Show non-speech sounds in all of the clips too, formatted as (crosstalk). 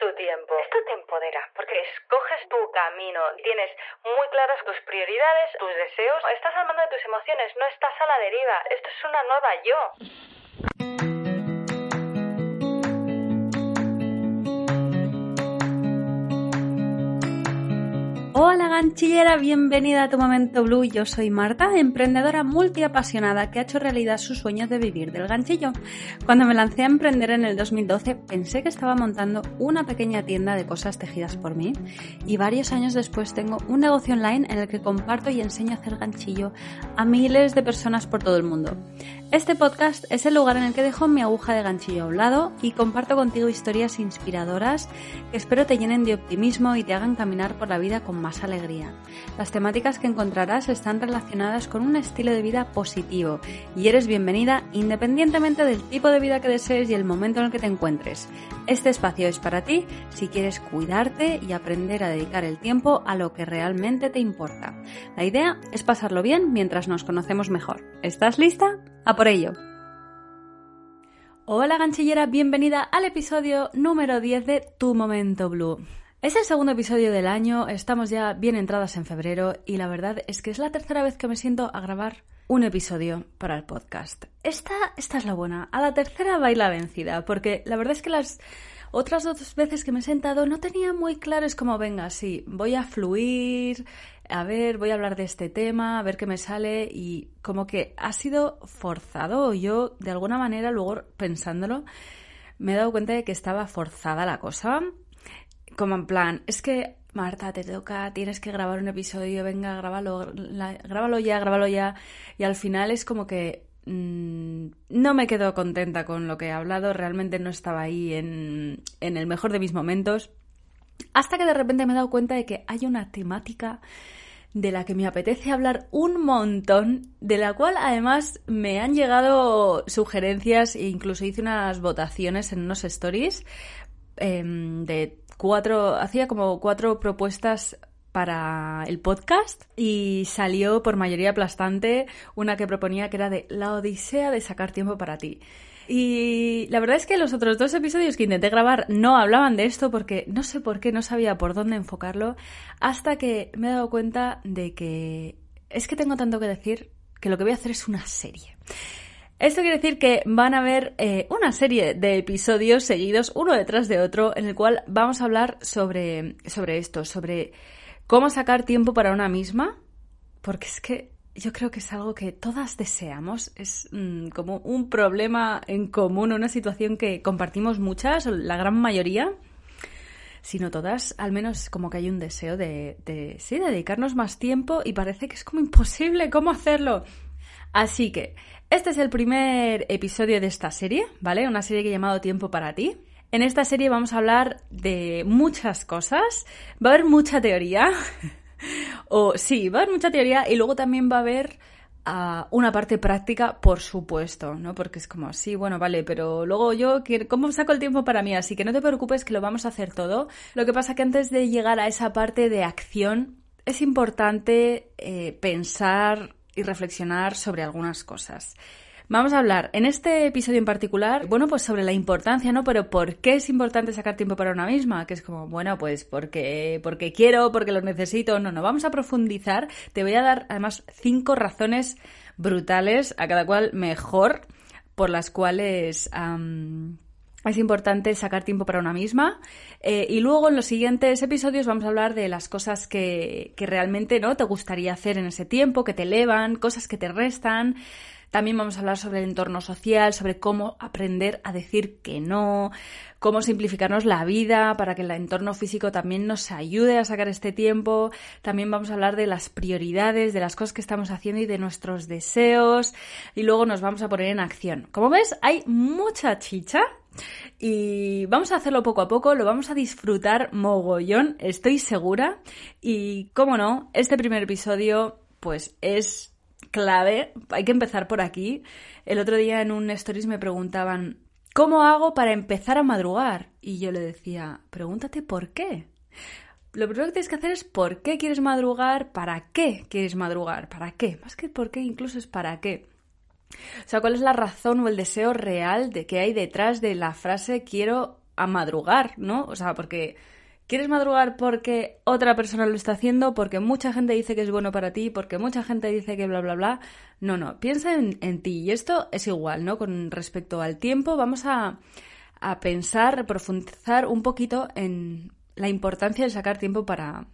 Tu tiempo. Esto te empodera porque escoges tu camino, tienes muy claras tus prioridades, tus deseos, estás al mando de tus emociones, no estás a la deriva. Esto es una nueva yo. Hola ganchillera, bienvenida a tu momento blue. Yo soy Marta, emprendedora multiapasionada que ha hecho realidad su sueño de vivir del ganchillo. Cuando me lancé a emprender en el 2012 pensé que estaba montando una pequeña tienda de cosas tejidas por mí y varios años después tengo un negocio online en el que comparto y enseño a hacer ganchillo a miles de personas por todo el mundo. Este podcast es el lugar en el que dejo mi aguja de ganchillo a un lado y comparto contigo historias inspiradoras que espero te llenen de optimismo y te hagan caminar por la vida con más alegría. Las temáticas que encontrarás están relacionadas con un estilo de vida positivo y eres bienvenida independientemente del tipo de vida que desees y el momento en el que te encuentres. Este espacio es para ti si quieres cuidarte y aprender a dedicar el tiempo a lo que realmente te importa. La idea es pasarlo bien mientras nos conocemos mejor. ¿Estás lista? ¡A por ello! Hola ganchillera, bienvenida al episodio número 10 de Tu Momento Blue. Es el segundo episodio del año, estamos ya bien entradas en febrero y la verdad es que es la tercera vez que me siento a grabar un episodio para el podcast. Esta, esta es la buena, a la tercera baila vencida, porque la verdad es que las otras dos veces que me he sentado no tenía muy claro, es como, venga, sí, voy a fluir, a ver, voy a hablar de este tema, a ver qué me sale y como que ha sido forzado. Yo, de alguna manera, luego pensándolo, me he dado cuenta de que estaba forzada la cosa. Como en plan, es que Marta, te toca, tienes que grabar un episodio, venga, grábalo, ya, grábalo ya. Y al final es como que mmm, no me quedo contenta con lo que he hablado, realmente no estaba ahí en, en el mejor de mis momentos. Hasta que de repente me he dado cuenta de que hay una temática de la que me apetece hablar un montón, de la cual además me han llegado sugerencias e incluso hice unas votaciones en unos stories eh, de cuatro, hacía como cuatro propuestas para el podcast y salió por mayoría aplastante una que proponía que era de la odisea de sacar tiempo para ti. Y la verdad es que los otros dos episodios que intenté grabar no hablaban de esto porque no sé por qué, no sabía por dónde enfocarlo, hasta que me he dado cuenta de que es que tengo tanto que decir que lo que voy a hacer es una serie. Esto quiere decir que van a haber eh, una serie de episodios seguidos, uno detrás de otro, en el cual vamos a hablar sobre, sobre esto, sobre cómo sacar tiempo para una misma, porque es que yo creo que es algo que todas deseamos, es mm, como un problema en común, una situación que compartimos muchas, la gran mayoría, sino todas, al menos como que hay un deseo de, de, sí, de dedicarnos más tiempo y parece que es como imposible cómo hacerlo. Así que, este es el primer episodio de esta serie, ¿vale? Una serie que he llamado Tiempo para ti. En esta serie vamos a hablar de muchas cosas, va a haber mucha teoría, (laughs) o sí, va a haber mucha teoría y luego también va a haber uh, una parte práctica, por supuesto, ¿no? Porque es como, sí, bueno, vale, pero luego yo, ¿cómo saco el tiempo para mí? Así que no te preocupes que lo vamos a hacer todo. Lo que pasa que antes de llegar a esa parte de acción, es importante eh, pensar y reflexionar sobre algunas cosas. Vamos a hablar en este episodio en particular, bueno, pues sobre la importancia, ¿no? Pero ¿por qué es importante sacar tiempo para una misma? Que es como, bueno, pues porque, porque quiero, porque lo necesito. No, no, vamos a profundizar. Te voy a dar además cinco razones brutales, a cada cual mejor, por las cuales... es importante sacar tiempo para una misma. Eh, y luego en los siguientes episodios vamos a hablar de las cosas que, que realmente no te gustaría hacer en ese tiempo, que te elevan, cosas que te restan. También vamos a hablar sobre el entorno social, sobre cómo aprender a decir que no, cómo simplificarnos la vida para que el entorno físico también nos ayude a sacar este tiempo. También vamos a hablar de las prioridades, de las cosas que estamos haciendo y de nuestros deseos. Y luego nos vamos a poner en acción. Como ves, hay mucha chicha. Y vamos a hacerlo poco a poco, lo vamos a disfrutar mogollón, estoy segura. Y cómo no, este primer episodio pues es clave, hay que empezar por aquí. El otro día en un stories me preguntaban, ¿cómo hago para empezar a madrugar? Y yo le decía, pregúntate por qué. Lo primero que tienes que hacer es por qué quieres madrugar, para qué quieres madrugar, para qué. Más que por qué, incluso es para qué. O sea, ¿cuál es la razón o el deseo real de que hay detrás de la frase quiero a madrugar, ¿no? O sea, porque ¿Quieres madrugar porque otra persona lo está haciendo? Porque mucha gente dice que es bueno para ti, porque mucha gente dice que bla, bla, bla. No, no, piensa en, ti. Y esto es igual, ¿no? Con respecto al tiempo, vamos a, a pensar, profundizar un poquito en la importancia de sacar tiempo para,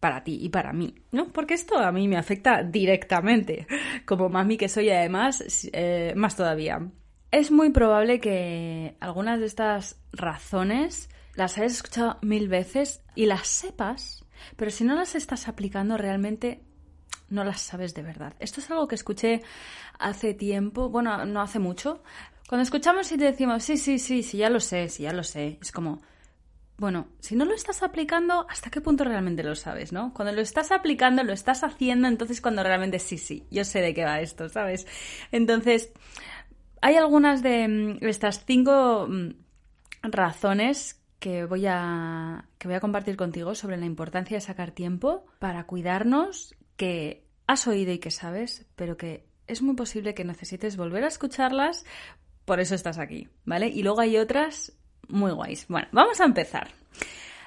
para ti y para mí, ¿no? Porque esto a mí me afecta directamente, como mami que soy además, eh, más todavía. Es muy probable que algunas de estas razones las hayas escuchado mil veces y las sepas, pero si no las estás aplicando realmente no las sabes de verdad. Esto es algo que escuché hace tiempo, bueno, no hace mucho. Cuando escuchamos y te decimos, sí, sí, sí, sí, ya lo sé, sí, ya lo sé, es como, bueno, si no lo estás aplicando, ¿hasta qué punto realmente lo sabes, no? Cuando lo estás aplicando, lo estás haciendo, entonces cuando realmente sí, sí, yo sé de qué va esto, ¿sabes? Entonces, hay algunas de mm, estas cinco mm, razones que voy a que voy a compartir contigo sobre la importancia de sacar tiempo para cuidarnos, que has oído y que sabes, pero que es muy posible que necesites volver a escucharlas, por eso estás aquí, ¿vale? Y luego hay otras muy guays. Bueno, vamos a empezar.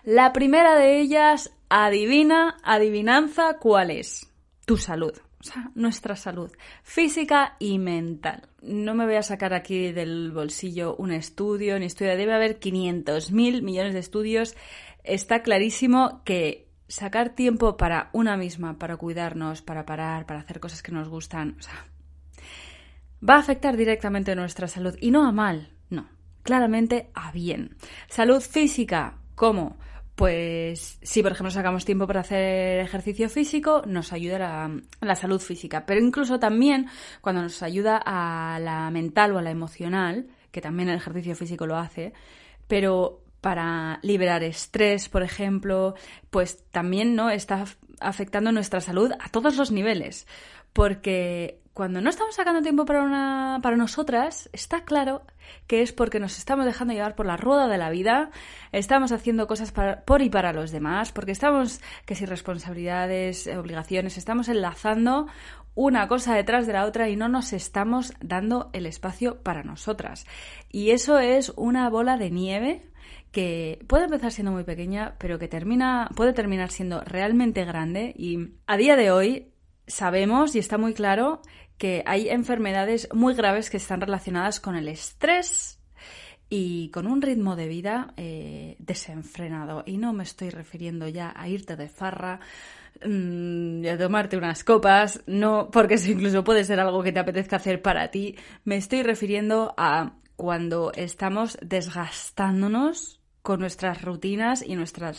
La primera de ellas, adivina, adivinanza, ¿cuál es? Tu salud o sea, nuestra salud física y mental. No me voy a sacar aquí del bolsillo un estudio, ni estudio, debe haber 500.000 millones de estudios. Está clarísimo que sacar tiempo para una misma, para cuidarnos, para parar, para hacer cosas que nos gustan, o sea, va a afectar directamente a nuestra salud y no a mal, claramente a bien. Salud física, ¿cómo? pues si por ejemplo sacamos tiempo para hacer ejercicio físico, nos ayuda a la, salud física, pero incluso también cuando nos ayuda a la mental o a la emocional, que también el ejercicio físico lo hace, pero para liberar estrés, por ejemplo, pues también no está afectando nuestra salud a todos los niveles, porque cuando no estamos sacando tiempo para, una, para nosotras, está claro que es porque nos estamos dejando llevar por la rueda de la vida, estamos haciendo cosas por y para los demás, porque estamos, que si responsabilidades, obligaciones, estamos enlazando una cosa detrás de la otra y no nos estamos dando el espacio para nosotras. Y eso es una bola de nieve que puede empezar siendo muy pequeña, pero que termina, puede terminar siendo realmente grande y a día de hoy sabemos y está muy claro que hay enfermedades muy graves que están relacionadas con el estrés y con un ritmo de vida eh, desenfrenado. Y no me estoy refiriendo ya a irte de farra, mm, a tomarte unas copas, no, porque eso incluso puede ser algo que te apetezca hacer para ti. Me estoy refiriendo a cuando estamos desgastándonos con nuestras rutinas y nuestra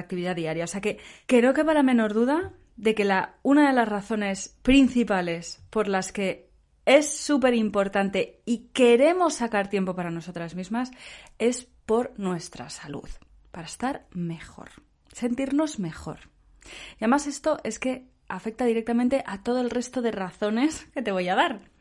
actividad diaria. O sea que creo que para menor duda de que la, una de las razones principales por las que es súper importante y queremos sacar tiempo para nosotras mismas es por nuestra salud, para estar mejor, sentirnos mejor. Y además esto es que afecta directamente a todo el resto de razones que te voy a dar.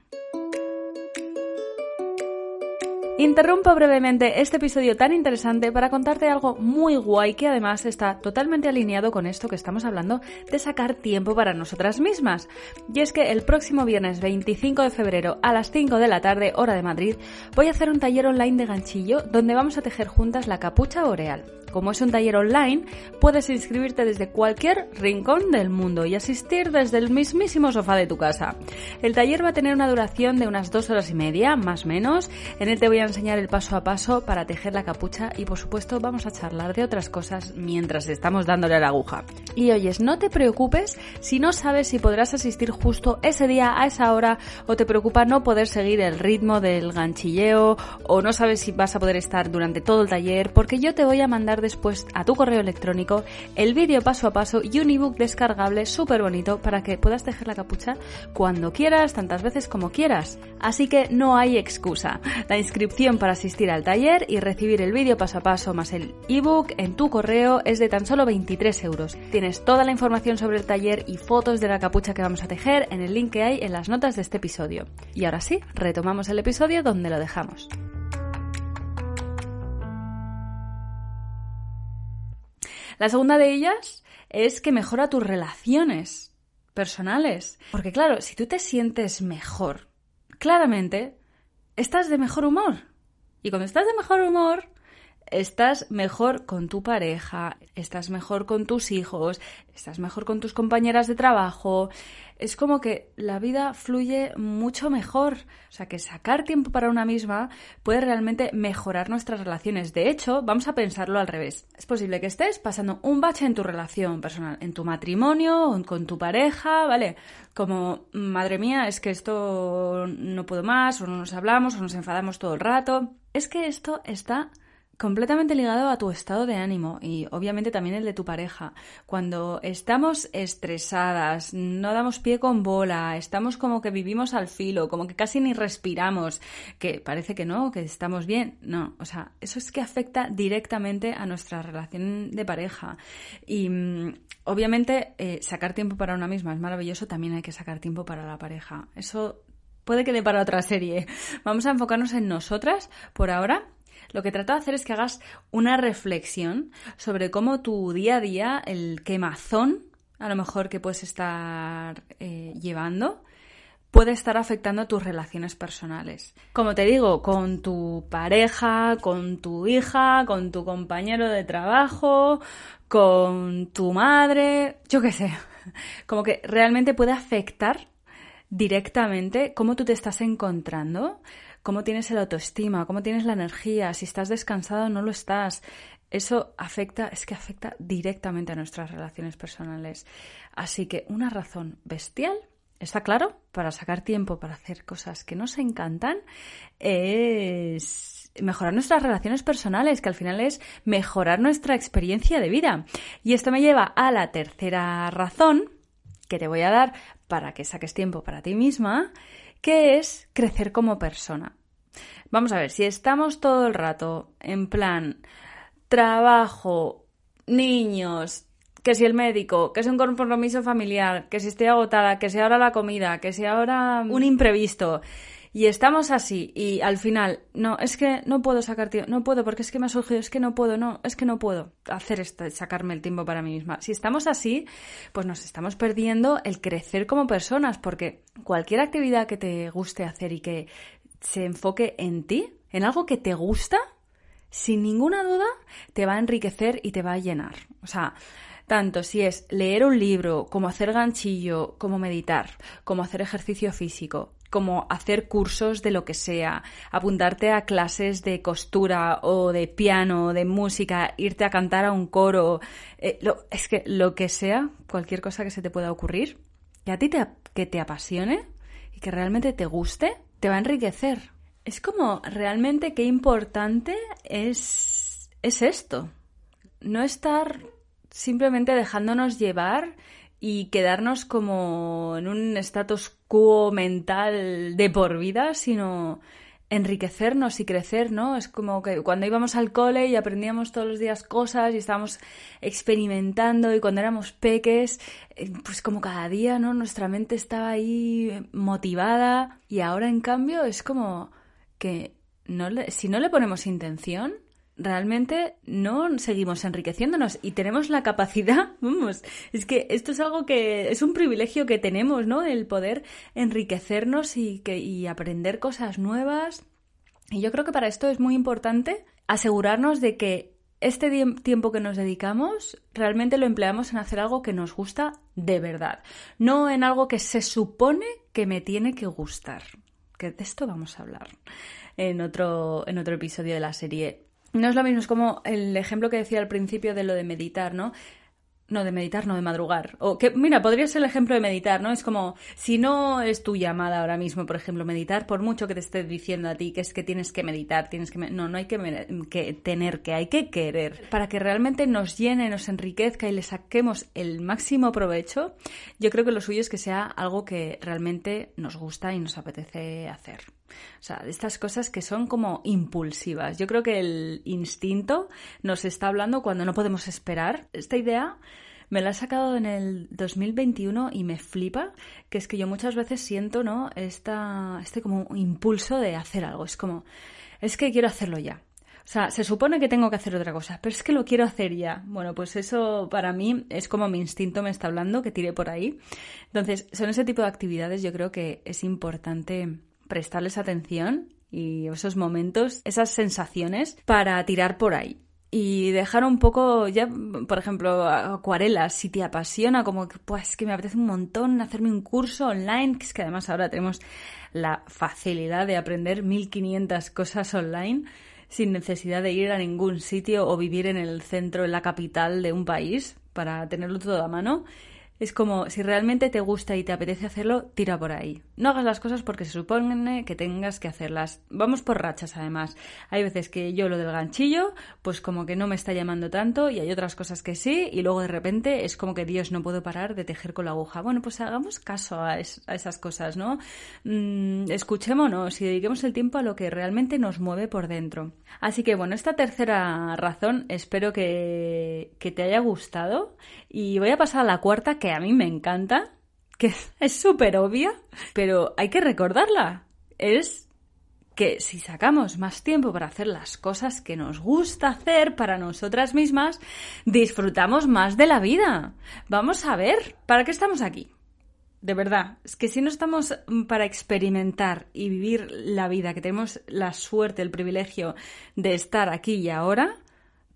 Interrumpo brevemente este episodio tan interesante para contarte algo muy guay que además está totalmente alineado con esto que estamos hablando de sacar tiempo para nosotras mismas. Y es que el próximo viernes 25 de febrero a las 5 de la tarde, hora de Madrid, voy a hacer un taller online de ganchillo donde vamos a tejer juntas la capucha boreal. Como es un taller online, puedes inscribirte desde cualquier rincón del mundo y asistir desde el mismísimo sofá de tu casa. El taller va a tener una duración de unas dos horas y media, más o menos. En él te voy a enseñar el paso a paso para tejer la capucha y por supuesto vamos a charlar de otras cosas mientras estamos dándole a la aguja. Y oyes, no te preocupes si no sabes si podrás asistir justo ese día a esa hora o te preocupa no poder seguir el ritmo del ganchilleo o no sabes si vas a poder estar durante todo el taller porque yo te voy a mandar después a tu correo electrónico el vídeo paso a paso y un ebook descargable súper bonito para que puedas tejer la capucha cuando quieras, tantas veces como quieras. Así que no hay excusa. La inscripción para asistir al taller y recibir el vídeo paso a paso más el ebook en tu correo es de tan solo 23 euros. Tienes toda la información sobre el taller y fotos de la capucha que vamos a tejer en el link que hay en las notas de este episodio. Y ahora sí, retomamos el episodio donde lo dejamos. La segunda de ellas es que mejora tus relaciones personales. Porque claro, si tú te sientes mejor, claramente estás de mejor humor. Y cuando estás de mejor humor, estás mejor con tu pareja, estás mejor con tus hijos, estás mejor con tus compañeras de trabajo. Es como que la vida fluye mucho mejor. O sea, que sacar tiempo para una misma puede realmente mejorar nuestras relaciones. De hecho, vamos a pensarlo al revés. Es posible que estés pasando un bache en tu relación personal, en tu matrimonio, con tu pareja, ¿vale? Como, madre mía, es que esto no puedo más, o no nos hablamos, o nos enfadamos todo el rato. Es que esto está completamente ligado a tu estado de ánimo y obviamente también el de tu pareja. Cuando estamos estresadas, no damos pie con bola, estamos como que vivimos al filo, como que casi ni respiramos, que parece que no, que estamos bien. No, o sea, eso es que afecta directamente a nuestra relación de pareja. Y mm, obviamente eh, sacar tiempo para una misma es maravilloso, también hay que sacar tiempo para la pareja. Eso puede que dé para otra serie. (laughs) Vamos a enfocarnos en nosotras por ahora lo que trato de hacer es que hagas una reflexión sobre cómo tu día a día, el quemazón, a lo mejor que puedes estar eh, llevando, puede estar afectando a tus relaciones personales. Como te digo, con tu pareja, con tu hija, con tu compañero de trabajo, con tu madre, yo qué sé. (laughs) Como que realmente puede afectar directamente cómo tú te estás encontrando cómo tienes el autoestima, cómo tienes la energía, si estás descansado o no lo estás. Eso afecta, es que afecta directamente a nuestras relaciones personales. Así que una razón bestial, está claro, para sacar tiempo para hacer cosas que nos encantan, es mejorar nuestras relaciones personales, que al final es mejorar nuestra experiencia de vida. Y esto me lleva a la tercera razón que te voy a dar para que saques tiempo para ti misma, que es crecer como persona. Vamos a ver, si estamos todo el rato en plan trabajo, niños, que si el médico, que si un compromiso familiar, que si estoy agotada, que si ahora la comida, que si ahora un imprevisto, y estamos así y al final, no, es que no puedo sacar tiempo, no puedo porque es que me ha surgido, es que no puedo, no, es que no puedo hacer esto, sacarme el tiempo para mí misma. Si estamos así, pues nos estamos perdiendo el crecer como personas porque cualquier actividad que te guste hacer y que se enfoque en ti, en algo que te gusta, sin ninguna duda te va a enriquecer y te va a llenar. O sea, tanto si es leer un libro, como hacer ganchillo, como meditar, como hacer ejercicio físico, como hacer cursos de lo que sea, apuntarte a clases de costura o de piano, de música, irte a cantar a un coro, eh, es que lo que sea, cualquier cosa que se te pueda ocurrir, que a ti te, que te apasione y que realmente te guste, te va a enriquecer. Es como realmente qué importante es, es esto. No estar simplemente dejándonos llevar y quedarnos como en un status quo mental de por vida, sino enriquecernos y crecer, ¿no? Es como que cuando íbamos al cole y aprendíamos todos los días cosas y estábamos experimentando y cuando éramos peques, eh, pues como cada día, ¿no? Nuestra mente estaba ahí motivada y ahora en cambio es como que no si no le ponemos intención, realmente no seguimos enriqueciéndonos y tenemos la capacidad, (laughs) vamos, es que esto es algo que es un privilegio que tenemos, ¿no? El poder enriquecernos y, que, y aprender cosas nuevas. Y yo creo que para esto es muy importante asegurarnos de que este tiempo que nos dedicamos realmente lo empleamos en hacer algo que nos gusta de verdad, no en algo que se supone que me tiene que gustar. Que de esto vamos a hablar en otro, en otro episodio de la serie. No es lo mismo, es como el ejemplo que decía al principio de lo de meditar, ¿no? No, de meditar, no de madrugar. O que, mira, podría ser el ejemplo de meditar, ¿no? Es como, si no es tu llamada ahora mismo, por ejemplo, meditar, por mucho que te esté diciendo a ti que es que tienes que meditar, tienes que... No, no hay que, que tener que, hay que querer. Para que realmente nos llene, nos enriquezca y le saquemos el máximo provecho, yo creo que lo suyo es que sea algo que realmente nos gusta y nos apetece hacer. O sea, de estas cosas que son como impulsivas. Yo creo que el instinto nos está hablando cuando no podemos esperar. Esta idea me la he sacado en el 2021 y me flipa, que es que yo muchas veces siento, ¿no? Esta, este como impulso de hacer algo. Es como, es que quiero hacerlo ya. O sea, se supone que tengo que hacer otra cosa, pero es que lo quiero hacer ya. Bueno, pues eso para mí es como mi instinto me está hablando, que tire por ahí. Entonces, son ese tipo de actividades yo creo que es importante prestarles atención y esos momentos, esas sensaciones para tirar por ahí. Y dejar un poco, ya, por ejemplo, acuarelas, si te apasiona, como que, pues, que me apetece un montón hacerme un curso online, que es que además ahora tenemos la facilidad de aprender 1500 cosas online sin necesidad de ir a ningún sitio o vivir en el centro, en la capital de un país para tenerlo todo a mano. Es como, si realmente te gusta y te apetece hacerlo, tira por ahí. No hagas las cosas porque se supone que tengas que hacerlas. Vamos por rachas, además. Hay veces que yo lo del ganchillo, pues como que no me está llamando tanto y hay otras cosas que sí y luego de repente es como que Dios no puedo parar de tejer con la aguja. Bueno, pues hagamos caso a, esas cosas, ¿no? Mm, escuchémonos y dediquemos el tiempo a lo que realmente nos mueve por dentro. Así que bueno, esta tercera razón espero que, que te haya gustado y voy a pasar a la cuarta que a mí me encanta, que (laughs) es súper obvia, pero hay que recordarla. Es que si sacamos más tiempo para hacer las cosas que nos gusta hacer para nosotras mismas, disfrutamos más de la vida. Vamos a ver, ¿para qué estamos aquí? De verdad, es que si no estamos para experimentar y vivir la vida, que tenemos la suerte, el privilegio de estar aquí y ahora,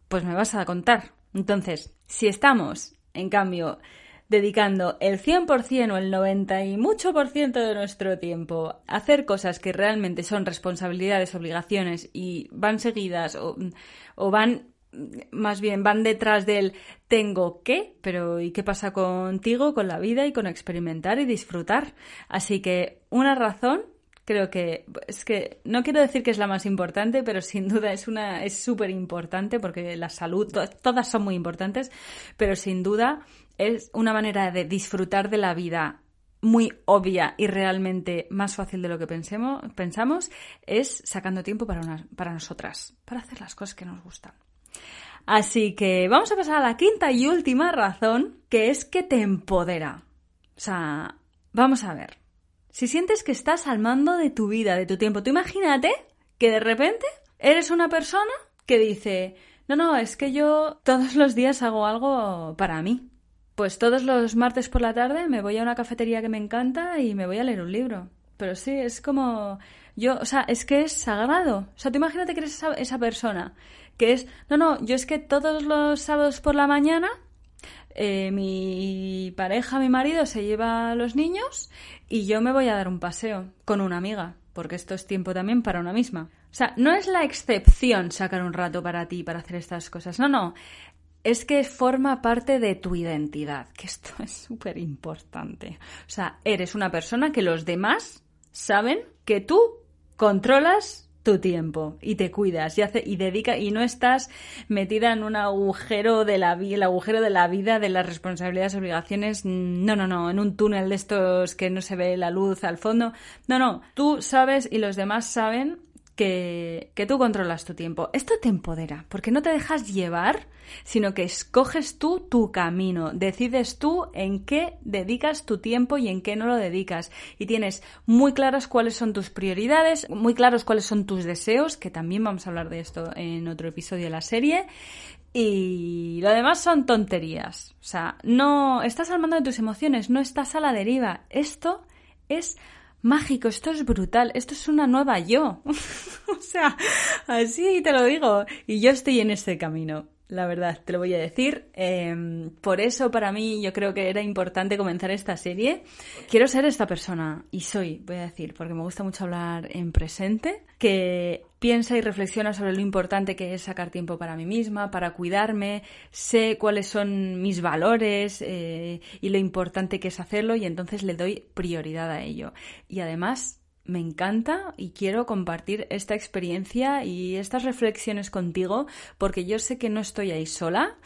pues me vas a contar. Entonces, si estamos, en cambio, dedicando el 100% o el 90 y mucho por ciento de nuestro tiempo a hacer cosas que realmente son responsabilidades, obligaciones y van seguidas o, o van más bien van detrás del tengo que, pero ¿y qué pasa contigo, con la vida y con experimentar y disfrutar? Así que una razón creo que es que no quiero decir que es la más importante, pero sin duda es una es súper importante porque la salud todas son muy importantes, pero sin duda es una manera de disfrutar de la vida muy obvia y realmente más fácil de lo que pensemos, pensamos, es sacando tiempo para, para nosotras, para hacer las cosas que nos gustan. Así que vamos a pasar a la quinta y última razón, que es que te empodera. O sea, vamos a ver. Si sientes que estás al mando de tu vida, de tu tiempo, tú imagínate que de repente eres una persona que dice, no, no, es que yo todos los días hago algo para mí. Pues todos los martes por la tarde me voy a una cafetería que me encanta y me voy a leer un libro. Pero sí, es como... Yo, o sea, es que es sagrado. O sea, tú imagínate que eres esa, persona que es... No, no, yo es que todos los sábados por la mañana eh, mi pareja, mi marido se lleva a los niños y yo me voy a dar un paseo con una amiga, porque esto es tiempo también para una misma. O sea, no es la excepción sacar un rato para ti para hacer estas cosas. No, no es que forma parte de tu identidad, que esto (laughs) es súper importante. O sea, eres una persona que los demás saben que tú controlas tu tiempo y te cuidas y hace y dedica y no estás metida en un agujero de la el agujero de la vida de las responsabilidades obligaciones no no no en un túnel de estos que no se ve la luz al fondo. No no tú sabes y los demás saben que, tú controlas tu tiempo. Esto te empodera, porque no te dejas llevar, sino que escoges tú tu camino, decides tú en qué dedicas tu tiempo y en qué no lo dedicas. Y tienes muy claras cuáles son tus prioridades, muy claros cuáles son tus deseos, que también vamos a hablar de esto en otro episodio de la serie. Y lo demás son tonterías. O sea, no estás al mando de tus emociones, no estás a la deriva. Esto es mágico, esto es brutal, esto es una nueva yo. (laughs) o sea, así te lo digo. Y yo estoy en este camino. La verdad, te lo voy a decir. Em, por eso para mí yo creo que era importante comenzar esta serie. Quiero ser esta persona, y soy, voy a decir, porque me gusta mucho hablar en presente, que piensa y reflexiona sobre lo importante que es sacar tiempo para mí misma, para cuidarme, sé cuáles son mis valores eh, y lo importante que es hacerlo y entonces le doy prioridad a ello. Y además me encanta y quiero compartir esta experiencia y estas reflexiones contigo porque yo sé que no estoy ahí sola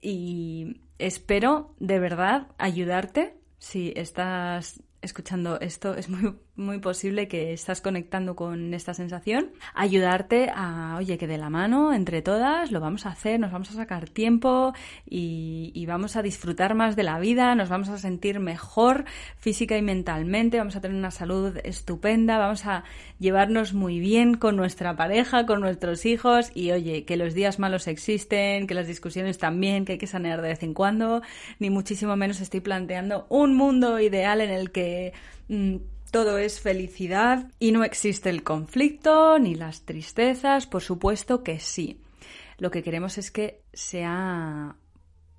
y espero de verdad ayudarte. Si estás escuchando esto, es muy, muy posible que estás conectando con esta sensación. Ayudarte a, oye, que de la mano, entre todas, lo vamos a hacer, nos vamos a sacar tiempo y, vamos a disfrutar más de la vida, nos vamos a sentir mejor física y mentalmente, vamos a tener una salud estupenda, vamos a llevarnos muy bien con nuestra pareja, con nuestros hijos y, oye, que los días malos existen, que las discusiones también, que hay que sanear de vez en cuando, ni muchísimo menos estoy planteando un mundo ideal en el que Mm, todo es felicidad y no existe el conflicto ni las tristezas, por supuesto que sí. Lo que queremos es que sea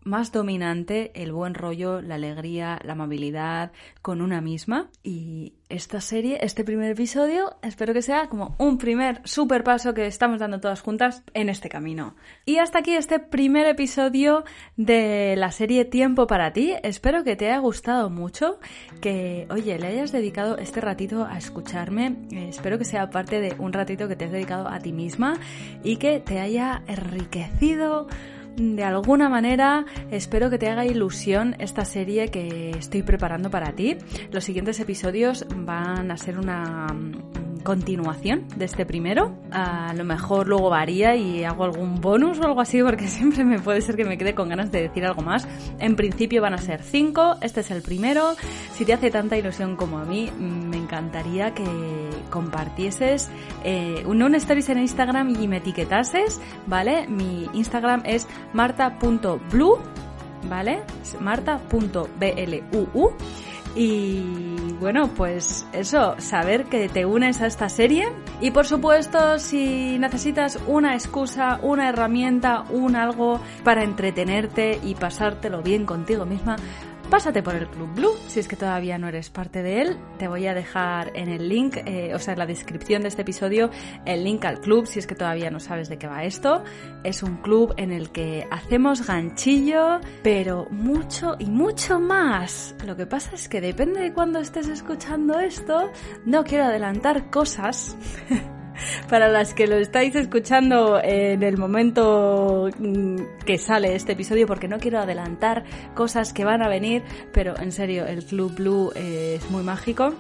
más dominante el buen rollo, la alegría, la amabilidad con una misma. Y esta serie, este primer episodio, espero que sea como un primer super paso que estamos dando todas juntas en este camino. Y hasta aquí este primer episodio de la serie Tiempo para ti. Espero que te haya gustado mucho, que, oye, le hayas dedicado este ratito a escucharme. Eh, espero que sea parte de un ratito que te has dedicado a ti misma y que te haya enriquecido de alguna manera espero que te haga ilusión esta serie que estoy preparando para ti. Los siguientes episodios van a ser una continuación de este primero. A lo mejor luego varía y hago algún bonus o algo así porque (laughs) siempre me puede ser que me quede con ganas de decir algo más. En principio van a ser cinco, este es el primero. Si te hace tanta ilusión como a mí, me encantaría que compartieses eh, un, un stories en Instagram y me etiquetases, ¿vale? Mi Instagram es marta.blue, ¿vale? marta.bluu. Y bueno, pues eso, saber que te unes a esta serie. Y por supuesto, si necesitas una excusa, una herramienta, un algo para entretenerte y pasártelo bien contigo misma, pásate por el Club Blue. Si es que todavía no eres parte de él, te voy a dejar en el link, eh, o sea, en la descripción de este episodio, el link al club. Si es que todavía no sabes de qué va esto, es un club en el que hacemos ganchillo, pero mucho y mucho más. Lo que pasa es que depende de cuándo estés escuchando esto, no quiero adelantar cosas. (laughs) para las que lo estáis escuchando en el momento mm, que sale este episodio, porque no quiero adelantar cosas que van a venir, pero en serio, el Club Blue es muy mágico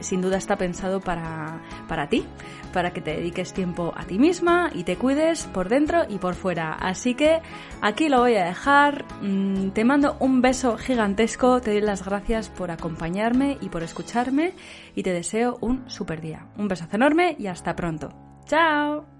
sin duda está pensado para, para ti, para que te dediques tiempo a ti misma y te cuides por dentro y por fuera. Así que aquí lo voy a dejar. Mm, te mando un beso gigantesco, te doy las gracias por acompañarme y por escucharme y te deseo un super día. Un besazo enorme y hasta pronto. ¡Chao!